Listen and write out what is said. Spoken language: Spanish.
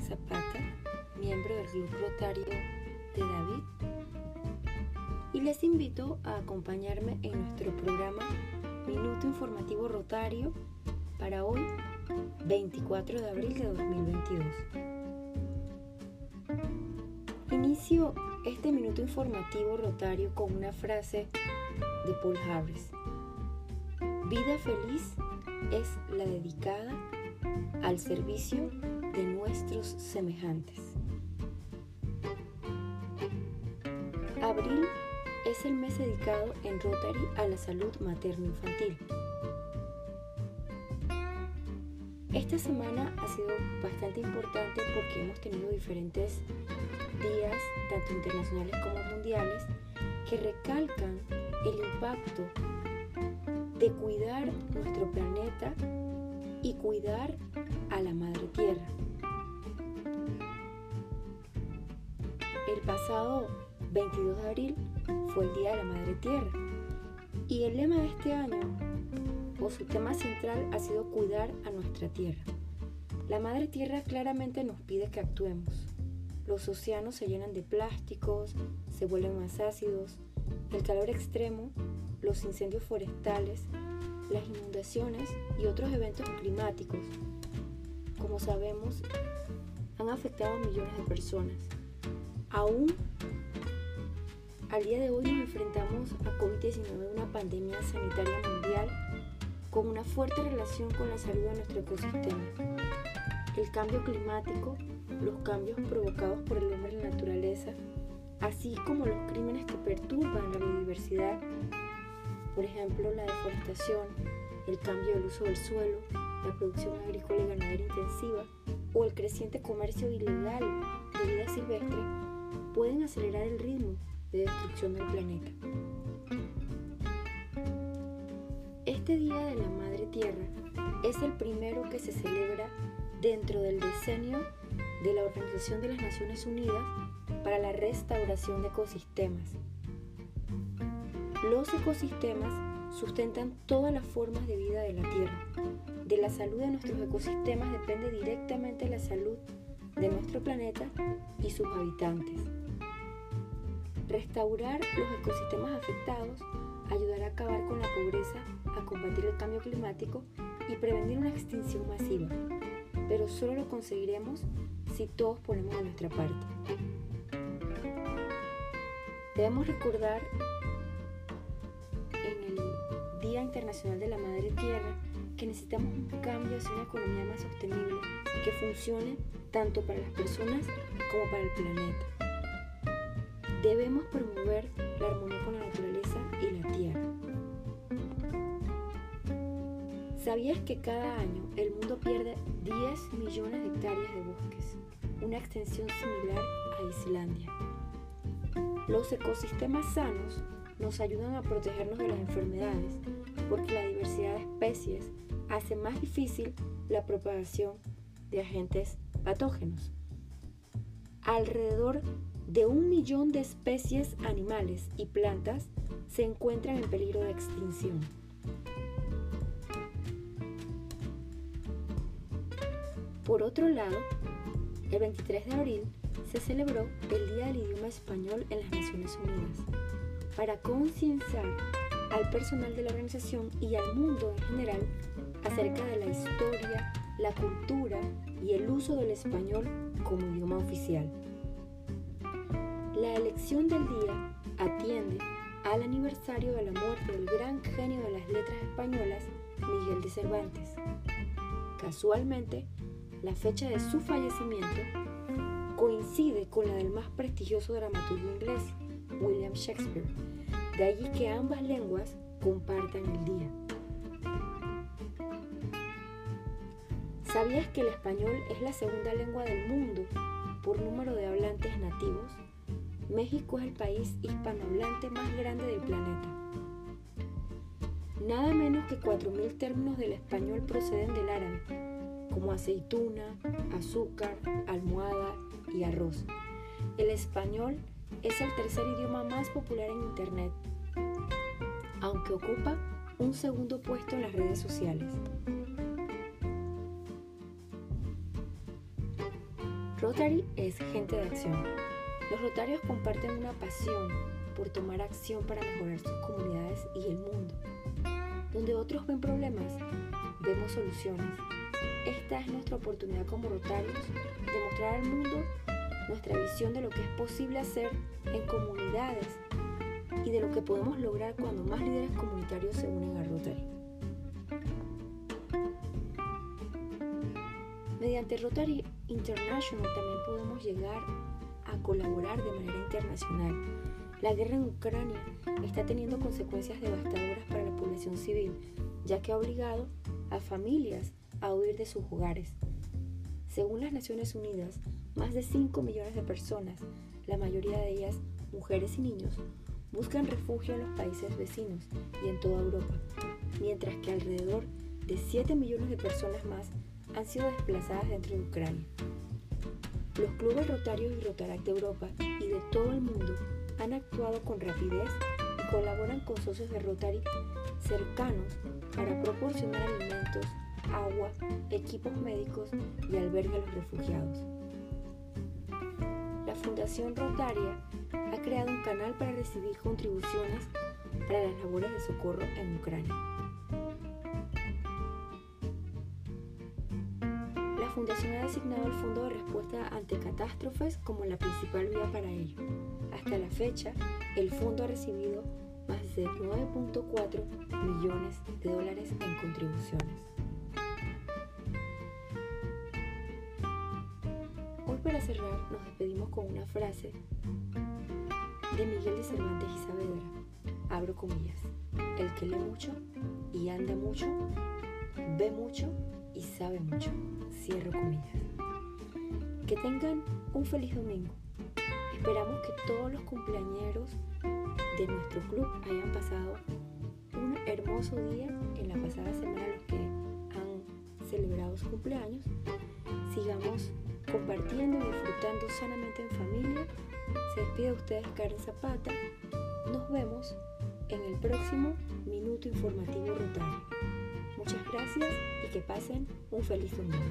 Zapata, miembro del Club Rotario de David, y les invito a acompañarme en nuestro programa Minuto Informativo Rotario para hoy, 24 de abril de 2022. Inicio este minuto informativo rotario con una frase de Paul Harris. Vida feliz es la dedicada al servicio de nuestros semejantes. Abril es el mes dedicado en Rotary a la salud materno-infantil. Esta semana ha sido bastante importante porque hemos tenido diferentes días, tanto internacionales como mundiales, que recalcan el impacto de cuidar nuestro planeta y cuidar a la Madre Tierra. El pasado 22 de abril fue el Día de la Madre Tierra y el lema de este año o su tema central ha sido cuidar a nuestra tierra. La Madre Tierra claramente nos pide que actuemos. Los océanos se llenan de plásticos, se vuelven más ácidos, el calor extremo, los incendios forestales, las inundaciones y otros eventos climáticos, como sabemos, han afectado a millones de personas. Aún al día de hoy nos enfrentamos a COVID-19, una pandemia sanitaria mundial con una fuerte relación con la salud de nuestro ecosistema. El cambio climático, los cambios provocados por el hombre en la naturaleza, así como los crímenes que perturban la biodiversidad, por ejemplo la deforestación, el cambio del uso del suelo, la producción agrícola y ganadera intensiva o el creciente comercio ilegal de vida silvestre, pueden acelerar el ritmo de destrucción del planeta. Este Día de la Madre Tierra es el primero que se celebra dentro del decenio de la Organización de las Naciones Unidas para la Restauración de Ecosistemas. Los ecosistemas sustentan todas las formas de vida de la Tierra. De la salud de nuestros ecosistemas depende directamente la salud de nuestro planeta y sus habitantes. Restaurar los ecosistemas afectados ayudará a acabar con la pobreza, a combatir el cambio climático y prevenir una extinción masiva. Pero solo lo conseguiremos si todos ponemos de nuestra parte. Debemos recordar en el Día Internacional de la Madre Tierra que necesitamos un cambio hacia una economía más sostenible que funcione tanto para las personas como para el planeta. Debemos promover la armonía con la naturaleza y la tierra. ¿Sabías que cada año el mundo pierde 10 millones de hectáreas de bosques, una extensión similar a Islandia? Los ecosistemas sanos nos ayudan a protegernos de las enfermedades porque la diversidad de especies hace más difícil la propagación de agentes patógenos. Alrededor de un millón de especies animales y plantas se encuentran en peligro de extinción. Por otro lado, el 23 de abril se celebró el Día del Idioma Español en las Naciones Unidas para concienciar al personal de la organización y al mundo en general acerca de la historia, la cultura y el uso del español como idioma oficial. La elección del día atiende al aniversario de la muerte del gran genio de las letras españolas, Miguel de Cervantes. Casualmente, la fecha de su fallecimiento coincide con la del más prestigioso dramaturgo inglés, William Shakespeare. De allí que ambas lenguas compartan el día. ¿Sabías que el español es la segunda lengua del mundo por número de hablantes nativos? México es el país hispanohablante más grande del planeta. Nada menos que 4.000 términos del español proceden del árabe, como aceituna, azúcar, almohada y arroz. El español es el tercer idioma más popular en Internet, aunque ocupa un segundo puesto en las redes sociales. Rotary es gente de acción. Los rotarios comparten una pasión por tomar acción para mejorar sus comunidades y el mundo. Donde otros ven problemas, vemos soluciones. Esta es nuestra oportunidad como rotarios de mostrar al mundo nuestra visión de lo que es posible hacer en comunidades y de lo que podemos lograr cuando más líderes comunitarios se unen a Rotary. Mediante Rotary International también podemos llegar a colaborar de manera internacional. La guerra en Ucrania está teniendo consecuencias devastadoras para la población civil, ya que ha obligado a familias a huir de sus hogares. Según las Naciones Unidas, más de 5 millones de personas, la mayoría de ellas mujeres y niños, buscan refugio en los países vecinos y en toda Europa, mientras que alrededor de 7 millones de personas más han sido desplazadas dentro de Ucrania. Los clubes rotarios y Rotaract de Europa y de todo el mundo han actuado con rapidez y colaboran con socios de Rotary cercanos para proporcionar alimentos, agua, equipos médicos y albergue a los refugiados. La Fundación Rotaria ha creado un canal para recibir contribuciones para las labores de socorro en Ucrania. Fundación ha designado el Fondo de Respuesta ante Catástrofes como la principal vía para ello. Hasta la fecha, el fondo ha recibido más de 9.4 millones de dólares en contribuciones. Hoy para cerrar nos despedimos con una frase de Miguel de Cervantes y Saavedra. Abro comillas. El que lee mucho y anda mucho, ve mucho y sabe mucho. Que tengan un feliz domingo. Esperamos que todos los cumpleañeros de nuestro club hayan pasado un hermoso día en la pasada semana los que han celebrado su cumpleaños. Sigamos compartiendo y disfrutando sanamente en familia. Se despide de ustedes Karen Zapata. Nos vemos en el próximo Minuto Informativo Rotario. Muchas gracias y que pasen un feliz domingo.